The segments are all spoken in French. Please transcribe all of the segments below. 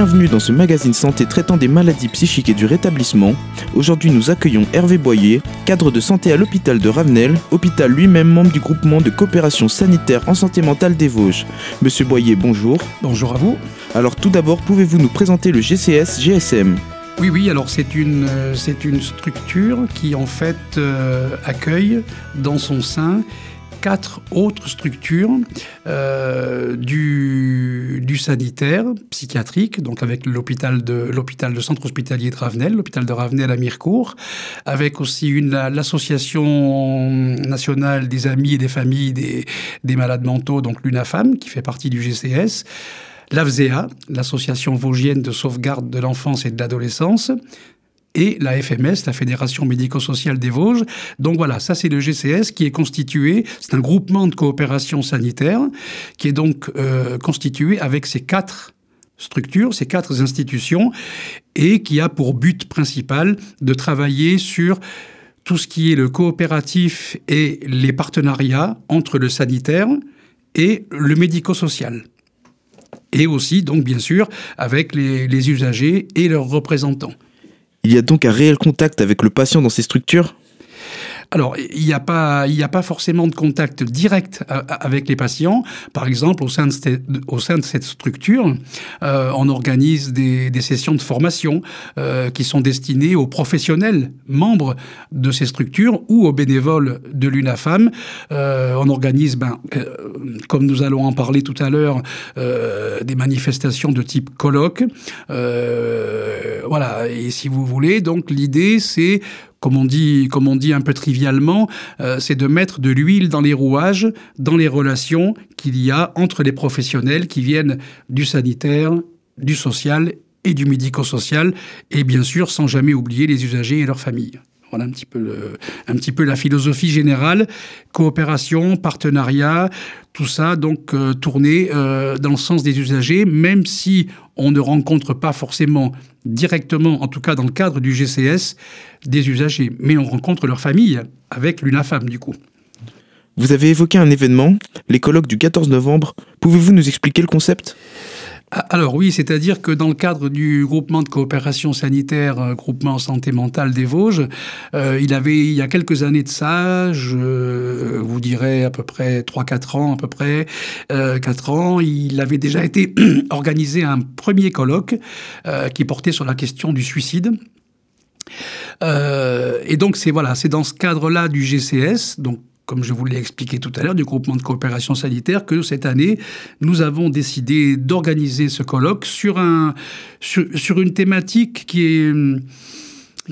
bienvenue dans ce magazine santé traitant des maladies psychiques et du rétablissement. Aujourd'hui, nous accueillons Hervé Boyer, cadre de santé à l'hôpital de Ravenel, hôpital lui-même membre du groupement de coopération sanitaire en santé mentale des Vosges. Monsieur Boyer, bonjour. Bonjour à vous. Alors tout d'abord, pouvez-vous nous présenter le GCS GSM oui, oui, alors c'est une, euh, c'est une structure qui en fait euh, accueille dans son sein quatre autres structures euh, du, du, sanitaire psychiatrique, donc avec l'hôpital de, l'hôpital de centre hospitalier de Ravenel, l'hôpital de Ravenel à Mirecourt, avec aussi l'association nationale des amis et des familles des, des malades mentaux, donc l'UNAFAM, qui fait partie du GCS, l'AFZEA, l'association vosgienne de sauvegarde de l'enfance et de l'adolescence, et la FMS, la Fédération médico-sociale des Vosges. Donc voilà, ça c'est le GCS qui est constitué, c'est un groupement de coopération sanitaire qui est donc euh, constitué avec ces quatre structures, ces quatre institutions, et qui a pour but principal de travailler sur tout ce qui est le coopératif et les partenariats entre le sanitaire et le médico-social. Et aussi, donc bien sûr, avec les usagers et leurs représentants. Il y a donc un réel contact avec le patient dans ces structures? Alors, il n'y a, pas, a pas forcément de contact direct euh, avec les patients. Par exemple, au sein de cette, au sein de cette structure, euh, on organise des, sessions de formation euh, qui sont destinées aux professionnels membres de ces structures ou aux bénévoles de l'UNAFAM. on organise, ben, comme nous allons en parler tout à l'heure, des manifestations de type colloque. voilà, et si vous voulez, donc l'idée, c'est comme on dit, comme on dit un peu trivialement, euh, c'est de mettre de l'huile dans les rouages, dans les relations qu'il y a entre les professionnels qui viennent du sanitaire, du social et du médico-social, et bien sûr sans jamais oublier les usagers et leurs familles. Voilà un petit peu, un petit peu la philosophie générale. Coopération, partenariat, tout ça donc euh, tourné euh, dans le sens des usagers, même si on ne rencontre pas forcément directement, en tout cas dans le cadre du GCS, des usagers, mais on rencontre leur famille avec l'UNAFAM du coup. Vous avez évoqué un événement, les colloques du 14 novembre. Pouvez-vous nous expliquer le concept? Alors oui, c'est-à-dire que dans le cadre du groupement de coopération sanitaire, euh, groupement santé mentale des Vosges, euh, il avait, il y a quelques années de ça, je vous dirais à peu près 3-4 ans, à peu près euh, 4 ans, il avait déjà été organisé un premier colloque euh, qui portait sur la question du suicide. et donc c'est voilà, c'est dans ce cadre-là du GCS, donc comme je vous l'ai expliqué tout à l'heure, du groupement de coopération sanitaire, que cette année, nous avons décidé d'organiser ce colloque sur, un, sur, une thématique qui est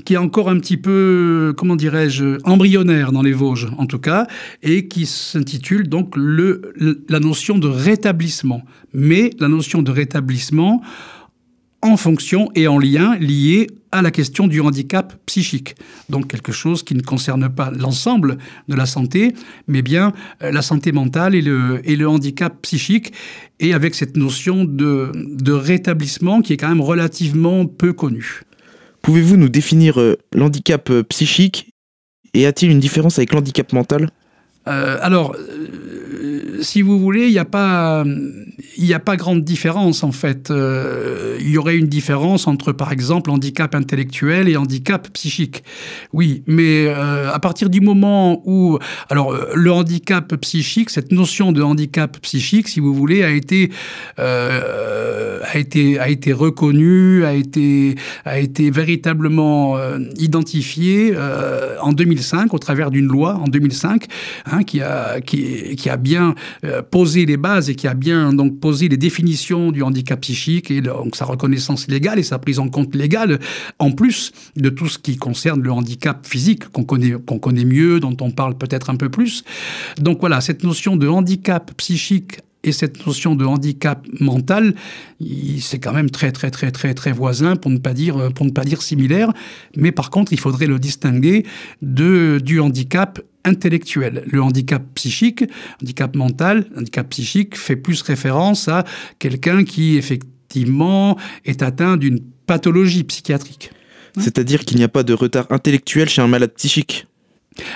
qui est encore un petit peu, comment dirais-je, embryonnaire dans les Vosges, en tout cas, et qui s'intitule donc le, la notion de rétablissement. Mais la notion de rétablissement en fonction et en lien lié à la question du handicap psychique. Donc quelque chose qui ne concerne pas l'ensemble de la santé, mais bien euh, la santé mentale et le, et le handicap psychique, et avec cette notion de, de rétablissement qui est quand même relativement peu connue. Pouvez-vous nous définir euh, l'handicap euh, psychique et a-t-il une différence avec l'handicap mental? Alors, si vous voulez, il n'y a pas, n'y a pas grande différence en fait. Euh, il y aurait une différence entre, par exemple, handicap intellectuel et handicap psychique. Oui, mais euh, à partir du moment où, alors, euh, le handicap psychique, cette notion de handicap psychique, si vous voulez, a été, a été, a été reconnue, a été, a été véritablement identifiée en 2005 au travers d'une loi en 2005 hein, qui a, qui, qui a bien posé les bases et qui a bien donc posé les définitions du handicap psychique et donc sa reconnaissance légale et sa prise en compte légale, en plus de tout ce qui concerne le handicap physique qu'on connaît, qu'on connaît mieux, dont on parle peut-être un peu plus. Donc voilà, cette notion de handicap psychique et cette notion de handicap mental, c'est quand même très très très très très voisin pour ne pas dire pour ne pas dire similaire. Mais par contre, il faudrait le distinguer du handicap intellectuel. Le handicap psychique, handicap mental, handicap psychique fait plus référence à quelqu'un qui effectivement est atteint d'une pathologie psychiatrique. C'est-à-dire qu'il n'y a pas de retard intellectuel chez un malade psychique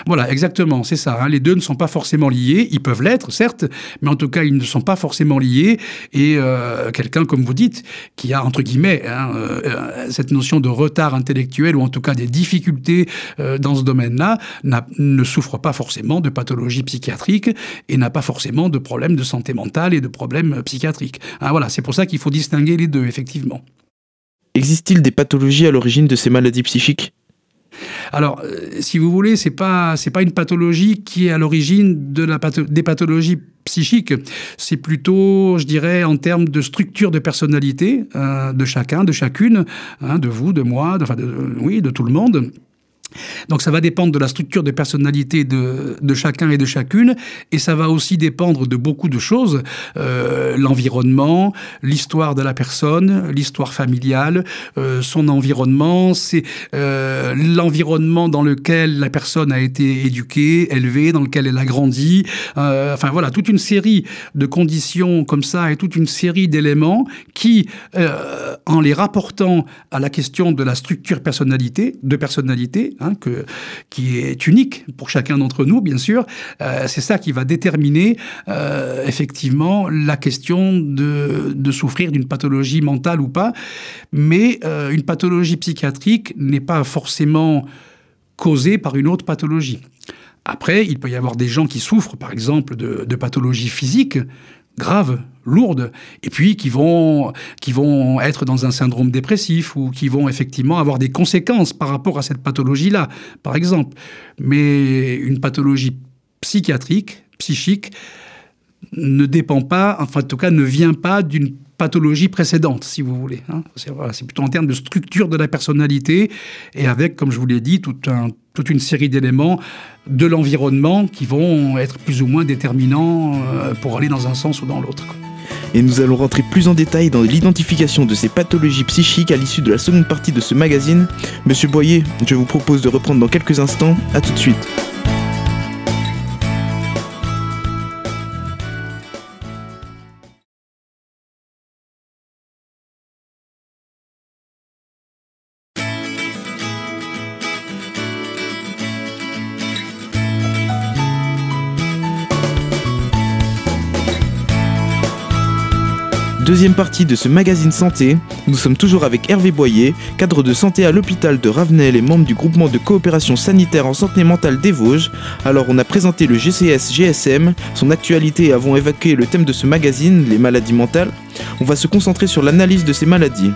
Voilà, exactement, c'est ça. Hein. Les deux ne sont pas forcément liés. Ils peuvent l'être, certes, mais en tout cas, ils ne sont pas forcément liés. Et euh, quelqu'un, comme vous dites, qui a, entre guillemets, hein, euh, cette notion de retard intellectuel, ou en tout cas des difficultés euh, dans ce domaine-là, ne souffre pas forcément de pathologie psychiatrique et n'a pas forcément de problèmes de santé mentale et de problèmes psychiatriques. Hein, voilà, c'est pour ça qu'il faut distinguer les deux, effectivement. Existe-t-il des pathologies à l'origine de ces maladies psychiques? Alors, euh, si vous voulez, c'est pas pas une pathologie qui est à l'origine de des pathologies psychiques. C'est plutôt, je dirais, en termes de structure de personnalité euh, de chacun, de chacune, hein, de vous, de moi, de, oui, de tout le monde. Donc ça va dépendre de la structure de personnalité de, chacun et de chacune, et ça va aussi dépendre de beaucoup de choses, euh, l'environnement, l'histoire de la personne, l'histoire familiale, euh, son environnement, c'est euh, l'environnement dans lequel la personne a été éduquée, élevée, dans lequel elle a grandi, enfin voilà, toute une série de conditions comme ça et toute une série d'éléments qui, en les rapportant à la question de la structure personnalité, de personnalité, Hein, qui est unique pour chacun d'entre nous, bien sûr. Euh, c'est ça qui va déterminer euh, effectivement la question de, de souffrir d'une pathologie mentale ou pas. Mais euh, une pathologie psychiatrique n'est pas forcément causée par une autre pathologie. Après, il peut y avoir des gens qui souffrent, par exemple, de, de pathologies physiques, graves, lourdes, et puis qui vont, qui vont être dans un syndrome dépressif ou qui vont effectivement avoir des conséquences par rapport à cette pathologie-là, par exemple. Mais une pathologie psychiatrique, psychique, ne dépend pas, enfin en tout cas ne vient pas d'une pathologie précédente, si vous voulez. Hein. C'est plutôt en termes de structure de la personnalité et avec, comme je vous l'ai dit, toute une série d'éléments de l'environnement qui vont être plus ou moins déterminants euh, pour aller dans un sens ou dans l'autre. Et nous allons rentrer plus en détail dans l'identification de ces pathologies psychiques à l'issue de la seconde partie de ce magazine. Monsieur Boyer, je vous propose de reprendre dans quelques instants. À tout de suite. Deuxième partie de ce magazine santé, nous sommes toujours avec Hervé Boyer, cadre de santé à l'hôpital de Ravenel et membre du groupement de coopération sanitaire en santé mentale des Vosges. Alors on a présenté le GCS GSM, son actualité et avons évacué le thème de ce magazine, les maladies mentales. On va se concentrer sur l'analyse de ces maladies.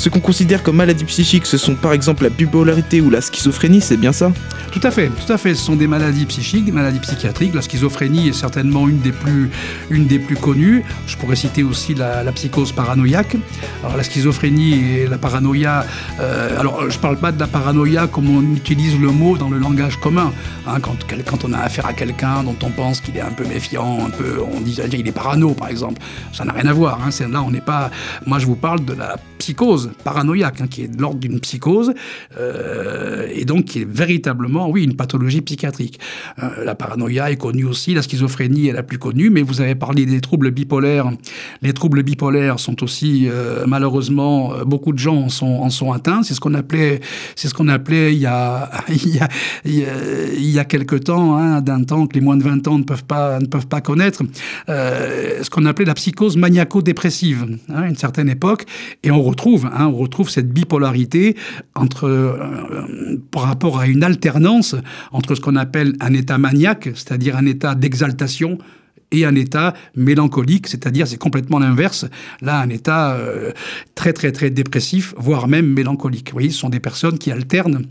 Ce qu'on considère comme maladies psychiques, ce sont par exemple la bipolarité ou la schizophrénie, c'est bien ça? Tout à fait, tout à fait. Ce sont des maladies psychiques, des maladies psychiatriques. La schizophrénie est certainement une des plus, une des plus connues. Je pourrais citer aussi la, psychose paranoïaque. Alors la schizophrénie et la paranoïa. Euh, alors je ne parle pas de la paranoïa comme on utilise le mot dans le langage commun. Hein, quand, on a affaire à quelqu'un dont on pense qu'il est un peu méfiant, un peu, on dit il est parano par exemple. Ça n'a rien à voir. Hein. Là on n'est pas. Moi je vous parle de la psychose paranoïaque, hein, qui est de l'ordre d'une psychose, euh, et donc qui est véritablement, oui, une pathologie psychiatrique. Euh, la paranoïa est connue aussi, la schizophrénie est la plus connue, mais vous avez parlé des troubles bipolaires. Les troubles bipolaires sont aussi, euh, malheureusement, beaucoup de gens en sont, atteints. C'est ce qu'on appelait, c'est ce qu'on appelait il y a, il y a, il y a, quelque temps, hein, d'un temps que les moins de 20 ans ne peuvent pas, ne peuvent pas connaître, ce qu'on appelait la psychose maniaco-dépressive, hein, une certaine époque, et on retrouve, hein, on retrouve cette bipolarité euh, par rapport à une alternance entre ce qu'on appelle un état maniaque, c'est-à-dire un état d'exaltation et un état mélancolique, c'est-à-dire c'est complètement l'inverse. Là, un état euh, très très très dépressif, voire même mélancolique. Vous voyez, ce sont des personnes qui alternent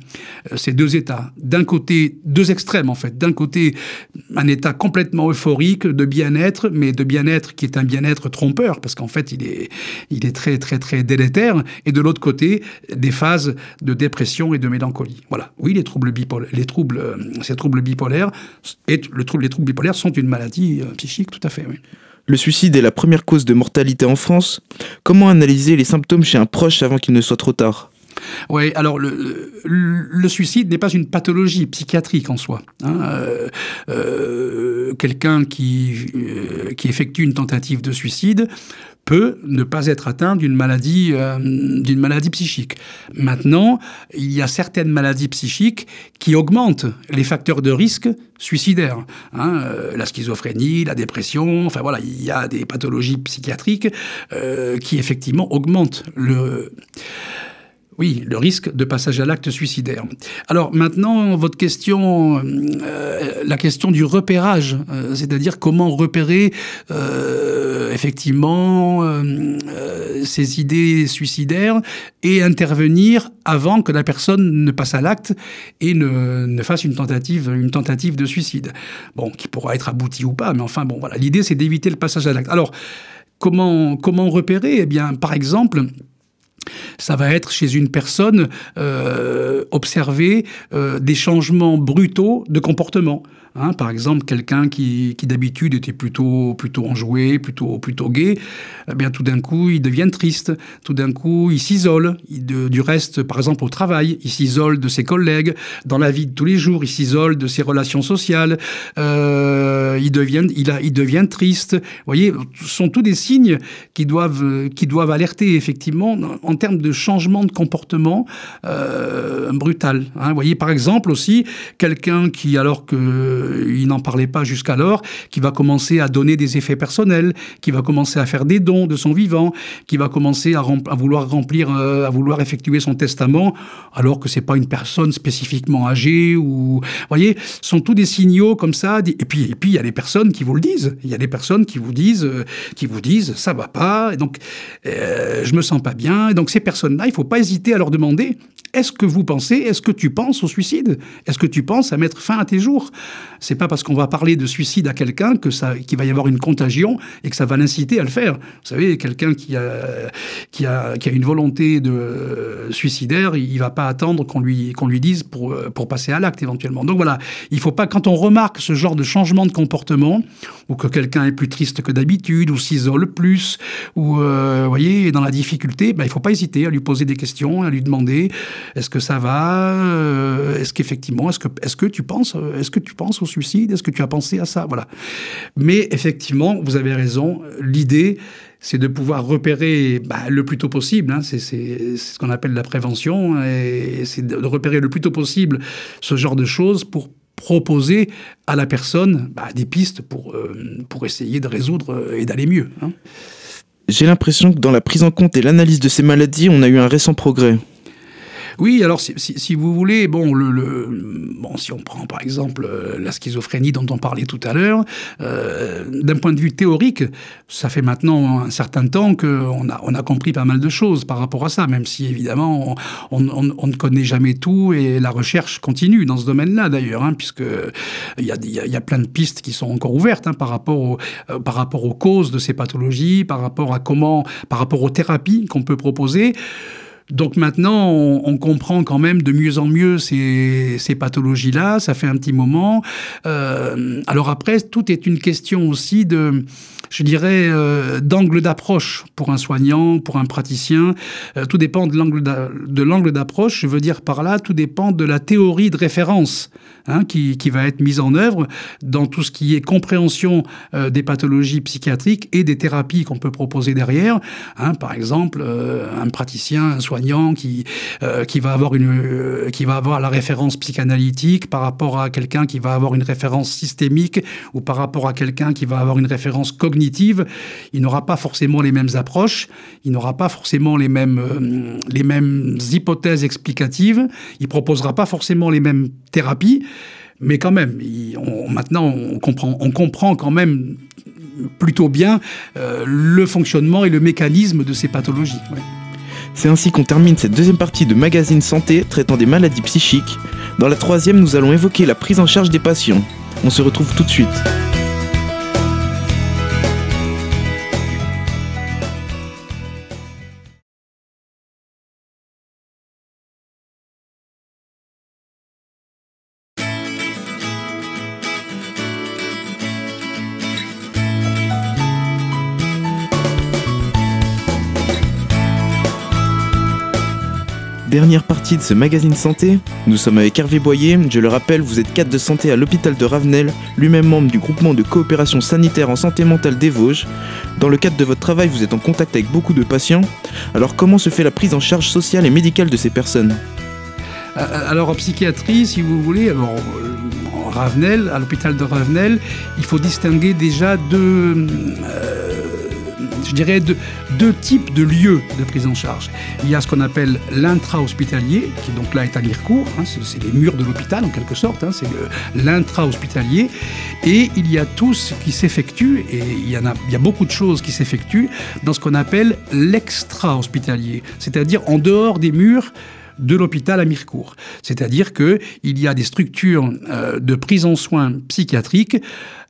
euh, ces deux états. D'un côté, deux extrêmes en fait. D'un côté, un état complètement euphorique de bien-être, mais de bien-être qui est un bien-être trompeur, parce qu'en fait, il est, très très très délétère. Et de l'autre côté, des phases de dépression et de mélancolie. Voilà. Oui, les troubles bipolaires, les troubles, euh, ces troubles bipolaires et les troubles bipolaires sont une maladie tout à fait, Le suicide est la première cause de mortalité en France. Comment analyser les symptômes chez un proche avant qu'il ne soit trop tard? Oui, alors le, suicide n'est pas une pathologie psychiatrique en soi. Hein. Euh, euh, quelqu'un qui, qui effectue une tentative de suicide peut ne pas être atteint d'une maladie, euh, maladie psychique. Maintenant, il y a certaines maladies psychiques qui augmentent les facteurs de risque suicidaires. Hein, euh, la schizophrénie, la dépression, enfin voilà, il y a des pathologies psychiatriques euh, qui effectivement augmentent le oui, le risque de passage à l'acte suicidaire. Alors maintenant, votre question, euh, la question du repérage, euh, c'est-à-dire comment repérer euh, effectivement ces idées suicidaires et intervenir avant que la personne ne passe à l'acte et ne, ne, fasse une tentative, une tentative de suicide. Bon, qui pourra être aboutie ou pas, mais enfin bon, voilà. L'idée, c'est d'éviter le passage à l'acte. Alors, comment, comment repérer? Eh bien, par exemple, ça va être chez une personne euh, observer euh, des changements brutaux de comportement. Hein, par exemple, quelqu'un qui, qui d'habitude était plutôt, plutôt enjoué, plutôt, plutôt gai, eh bien, tout d'un coup, il devient triste. Tout d'un coup, il s'isole. Du reste, par exemple, au travail, il s'isole de ses collègues. Dans la vie de tous les jours, il s'isole de ses relations sociales. Euh, il, devient, il, devient triste. Vous voyez, ce sont tous des signes qui doivent, qui doivent alerter, effectivement, en termes de changement de comportement euh, brutal. Hein. Vous voyez, par exemple, aussi, quelqu'un qui, alors que il n'en parlait pas jusqu'alors, qui va commencer à donner des effets personnels, qui va commencer à faire des dons de son vivant, qui va commencer à, vouloir remplir, euh, à vouloir effectuer son testament, alors que c'est pas une personne spécifiquement âgée ou, vous voyez, sont tous des signaux comme ça. Et puis, et puis il y a des personnes qui vous le disent. Il y a des personnes qui vous disent, euh, qui vous disent, ça va pas. Et donc, euh, je me sens pas bien. Et donc ces personnes-là, il faut pas hésiter à leur demander est-ce que vous pensez, est-ce que tu penses au suicide? Est-ce que tu penses à mettre fin à tes jours? C'est pas parce qu'on va parler de suicide à quelqu'un que ça, qu'il va y avoir une contagion et que ça va l'inciter à le faire. Vous savez, quelqu'un qui a, qui a, qui a une volonté de suicidaire, il va pas attendre qu'on lui, qu'on lui dise pour, pour passer à l'acte éventuellement. Donc voilà, il faut pas, quand on remarque ce genre de changement de comportement, ou que quelqu'un est plus triste que d'habitude, ou s'isole plus, ou, euh, vous voyez, dans la difficulté, ben, il faut pas hésiter à lui poser des questions, à lui demander est-ce que ça va euh, Est-ce qu'effectivement, est-ce que, est que tu penses, euh, est-ce que tu penses au suicide Est-ce que tu as pensé à ça Voilà. Mais effectivement, vous avez raison. L'idée, c'est de pouvoir repérer bah, le plus tôt possible. Hein, c'est ce qu'on appelle la prévention, c'est de repérer le plus tôt possible ce genre de choses pour proposer à la personne bah, des pistes pour, euh, pour essayer de résoudre et d'aller mieux. Hein. J'ai l'impression que dans la prise en compte et l'analyse de ces maladies, on a eu un récent progrès. Oui, alors si, vous voulez, bon, le, si on prend par exemple euh, la schizophrénie dont on parlait tout à l'heure, euh, d'un point de vue théorique, ça fait maintenant un certain temps qu'on a, on a compris pas mal de choses par rapport à ça, même si évidemment on, ne connaît jamais tout et la recherche continue dans ce domaine-là d'ailleurs, hein, puisque il y a, plein de pistes qui sont encore ouvertes hein, par, rapport euh, par rapport aux causes de ces pathologies, par rapport à comment, par rapport aux thérapies qu'on peut proposer. Donc maintenant, on, comprend quand même de mieux en mieux ces, pathologies-là. Ça fait un petit moment. Euh, alors après, tout est une question aussi de, je dirais, euh, d'angle d'approche pour un soignant, pour un praticien. Euh, tout dépend de l'angle d'approche. Je veux dire par là, tout dépend de la théorie de référence hein, qui, va être mise en œuvre dans tout ce qui est compréhension des pathologies psychiatriques et des thérapies qu'on peut proposer derrière. Hein, par exemple, un praticien, un soignant qui, euh, qui, va avoir une, euh, qui va avoir la référence psychanalytique par rapport à quelqu'un qui va avoir une référence systémique ou par rapport à quelqu'un qui va avoir une référence cognitive, il n'aura pas forcément les mêmes approches, il n'aura pas forcément les mêmes, euh, les mêmes hypothèses explicatives, il proposera pas forcément les mêmes thérapies, mais quand même, on, maintenant on comprend, on comprend quand même plutôt bien le fonctionnement et le mécanisme de ces pathologies. C'est ainsi qu'on termine cette deuxième partie de Magazine Santé traitant des maladies psychiques. Dans la troisième, nous allons évoquer la prise en charge des patients. On se retrouve tout de suite. Dernière partie de ce magazine santé, nous sommes avec Hervé Boyer. Je le rappelle, vous êtes cadre de santé à l'hôpital de Ravenel, lui-même membre du groupement de coopération sanitaire en santé mentale des Vosges. Dans le cadre de votre travail, vous êtes en contact avec beaucoup de patients. Alors comment se fait la prise en charge sociale et médicale de ces personnes? Euh, alors en psychiatrie, si vous voulez, alors en Ravenel, à l'hôpital de Ravenel, il faut distinguer déjà deux, euh, je dirais, deux, types de lieux de prise en charge. Il y a ce qu'on appelle l'intra-hospitalier, qui donc là est à Mirecourt, hein, c'est les murs de l'hôpital en quelque sorte, hein, c'est l'intra-hospitalier, et il y a tout ce qui s'effectue, et il y, en a, il y a beaucoup de choses qui s'effectuent dans ce qu'on appelle l'extra-hospitalier, c'est-à-dire en dehors des murs de l'hôpital à Mirecourt. C'est-à-dire qu'il y a des structures euh, de prise en soins psychiatriques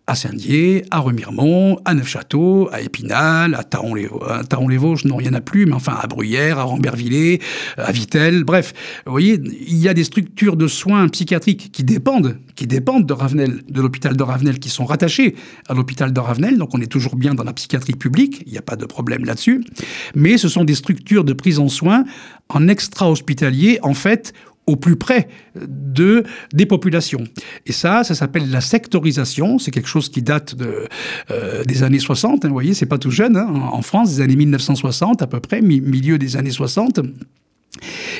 à Saint-Dié, à Remiremont, à Neufchâteau, à Épinal, à Taron-les-Vosges, non, il n'y en a plus, mais enfin à Bruyères, à Rambervillers, à Vitel, bref. Vous voyez, il y a des structures de soins psychiatriques qui dépendent, qui dépendent de Ravenel, de l'hôpital de Ravenel, qui sont rattachées à l'hôpital de Ravenel, donc on est toujours bien dans la psychiatrie publique, il n'y a pas de problème là-dessus, mais ce sont des structures de prise en soins en extra-hospitalier, en fait, au plus près de, des populations. Et ça, ça s'appelle la sectorisation. C'est quelque chose qui date euh, des années 60. Hein, vous voyez, c'est pas tout jeune. Hein, en France, des années 1960 à peu près, milieu des années 60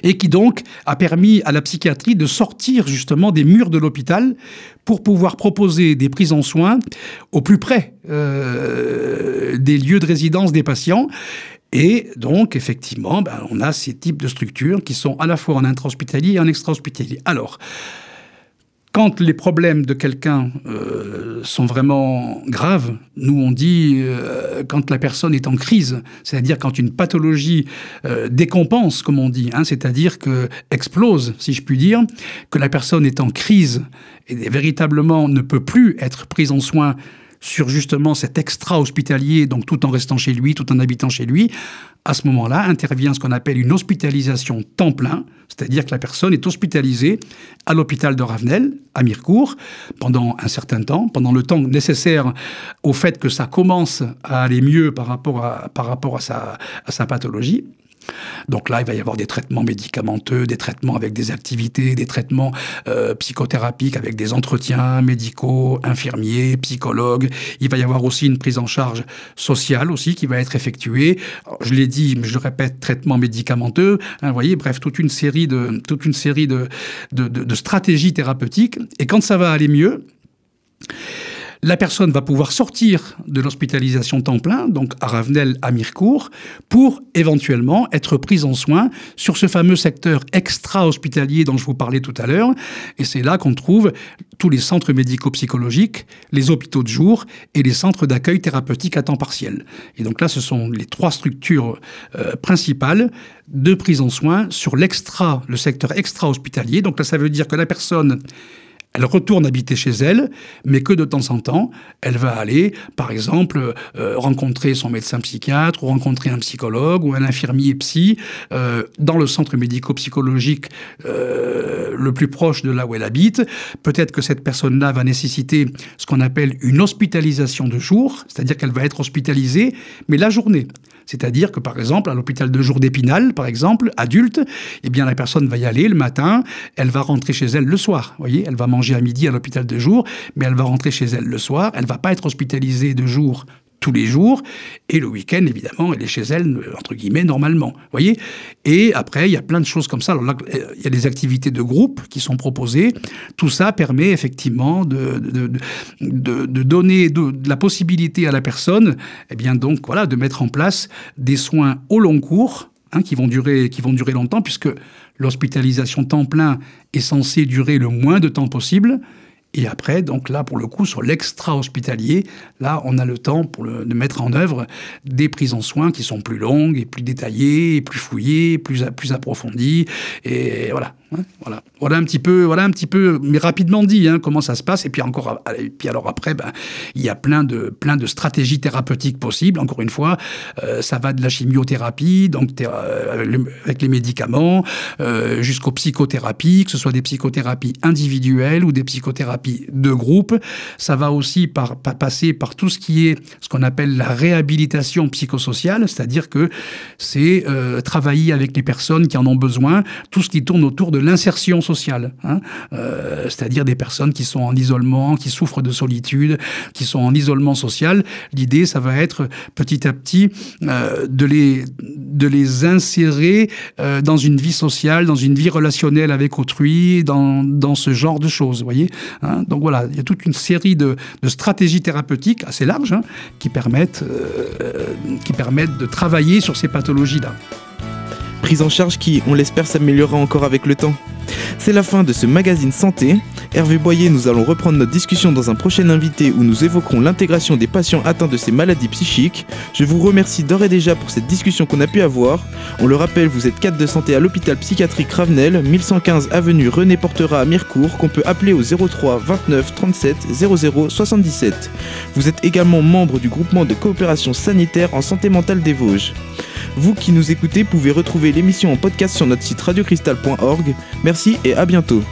et qui donc a permis à la psychiatrie de sortir justement des murs de l'hôpital pour pouvoir proposer des prises en soins au plus près euh, des lieux de résidence des patients et donc, effectivement, ben, on a ces types de structures qui sont à la fois en intra-hospitalier et en extra-hospitalier. Alors, quand les problèmes de quelqu'un euh, sont vraiment graves, nous on dit euh, quand la personne est en crise, c'est-à-dire quand une pathologie euh, décompense, comme on dit, hein, c'est-à-dire que explose, si je puis dire, que la personne est en crise et véritablement ne peut plus être prise en soin sur justement cet extra-hospitalier, donc tout en restant chez lui, tout en habitant chez lui, à ce moment-là intervient ce qu'on appelle une hospitalisation temps plein, c'est-à-dire que la personne est hospitalisée à l'hôpital de Ravenel, à Mirecourt, pendant un certain temps, pendant le temps nécessaire au fait que ça commence à aller mieux par rapport à, par rapport à sa pathologie. Donc là, il va y avoir des traitements médicamenteux, des traitements avec des activités, des traitements euh, psychothérapiques avec des entretiens médicaux, infirmiers, psychologues. Il va y avoir aussi une prise en charge sociale aussi qui va être effectuée. je l'ai dit, mais je le répète, traitement médicamenteux. Hein, vous voyez, bref, toute une série de toute une série de, de stratégies thérapeutiques. Et quand ça va aller mieux, la personne va pouvoir sortir de l'hospitalisation temps plein, donc à Ravenel, à Mirecourt, pour éventuellement être prise en soin sur ce fameux secteur extra-hospitalier dont je vous parlais tout à l'heure. Et c'est là qu'on trouve tous les centres médico-psychologiques, les hôpitaux de jour et les centres d'accueil thérapeutique à temps partiel. Et donc là, ce sont les trois structures euh, principales de prise en soin sur l'extra, le secteur extra-hospitalier. Donc là, ça veut dire que la personne elle retourne habiter chez elle, mais que de temps en temps, elle va aller, par exemple, euh, rencontrer son médecin psychiatre ou rencontrer un psychologue ou un infirmier psy euh, dans le centre médico-psychologique euh, le plus proche de là où elle habite. Peut-être que cette personne-là va nécessiter ce qu'on appelle une hospitalisation de jour, c'est-à-dire qu'elle va être hospitalisée, mais la journée. C'est-à-dire que, par exemple, à l'hôpital de jour d'Épinal, par exemple, adulte, eh bien, la personne va y aller le matin, elle va rentrer chez elle le soir. Vous voyez, elle va manger à midi à l'hôpital de jour, mais elle va rentrer chez elle le soir. Elle va pas être hospitalisée de jour tous les jours. Et le week-end, évidemment, elle est chez elle, entre guillemets, normalement. voyez? Et après, il y a plein de choses comme ça. Là, il y a des activités de groupe qui sont proposées. Tout ça permet effectivement de, de, de, de donner de, la possibilité à la personne, eh bien, donc, voilà, de mettre en place des soins au long cours, hein, qui, vont durer, qui vont durer longtemps, puisque l'hospitalisation temps plein est censée durer le moins de temps possible. Et après, donc là, pour le coup, sur l'extra-hospitalier, là, on a le temps pour de mettre en œuvre des prises en soins qui sont plus longues et plus détaillées, et plus fouillées, plus, plus approfondies. Et voilà. Hein, voilà. voilà un petit peu, voilà un petit peu, mais rapidement dit, hein, comment ça se passe. Et puis encore, et puis alors après, ben, il y a plein de, plein de stratégies thérapeutiques possibles. Encore une fois, euh, ça va de la chimiothérapie, donc euh, avec les médicaments, euh, jusqu'aux psychothérapies, que ce soit des psychothérapies individuelles ou des psychothérapies de groupe. Ça va aussi par, passer par tout ce qui est ce qu'on appelle la réhabilitation psychosociale, c'est-à-dire que c'est travailler avec les personnes qui en ont besoin, tout ce qui tourne autour de l'insertion sociale, hein, euh, c'est-à-dire des personnes qui sont en isolement, qui souffrent de solitude, qui sont en isolement social. L'idée, ça va être petit à petit euh, de, les, de les insérer euh, dans une vie sociale, dans une vie relationnelle avec autrui, dans, dans ce genre de choses, vous voyez. Hein. Donc voilà, il y a toute une série de, de stratégies thérapeutiques assez larges hein, qui, permettent, qui permettent de travailler sur ces pathologies-là prise en charge qui, on l'espère, s'améliorera encore avec le temps. C'est la fin de ce magazine santé. Hervé Boyer, nous allons reprendre notre discussion dans un prochain invité où nous évoquerons l'intégration des patients atteints de ces maladies psychiques. Je vous remercie d'ores et déjà pour cette discussion qu'on a pu avoir. On le rappelle, vous êtes cadre de santé à l'hôpital psychiatrique Ravenel, 1115 avenue René Portera à Mirecourt, qu'on peut appeler au 03 29 37 00 77. Vous êtes également membre du groupement de coopération sanitaire en santé mentale des Vosges. Vous qui nous écoutez pouvez retrouver l'émission en podcast sur notre site radiocristal.org. Merci et à bientôt.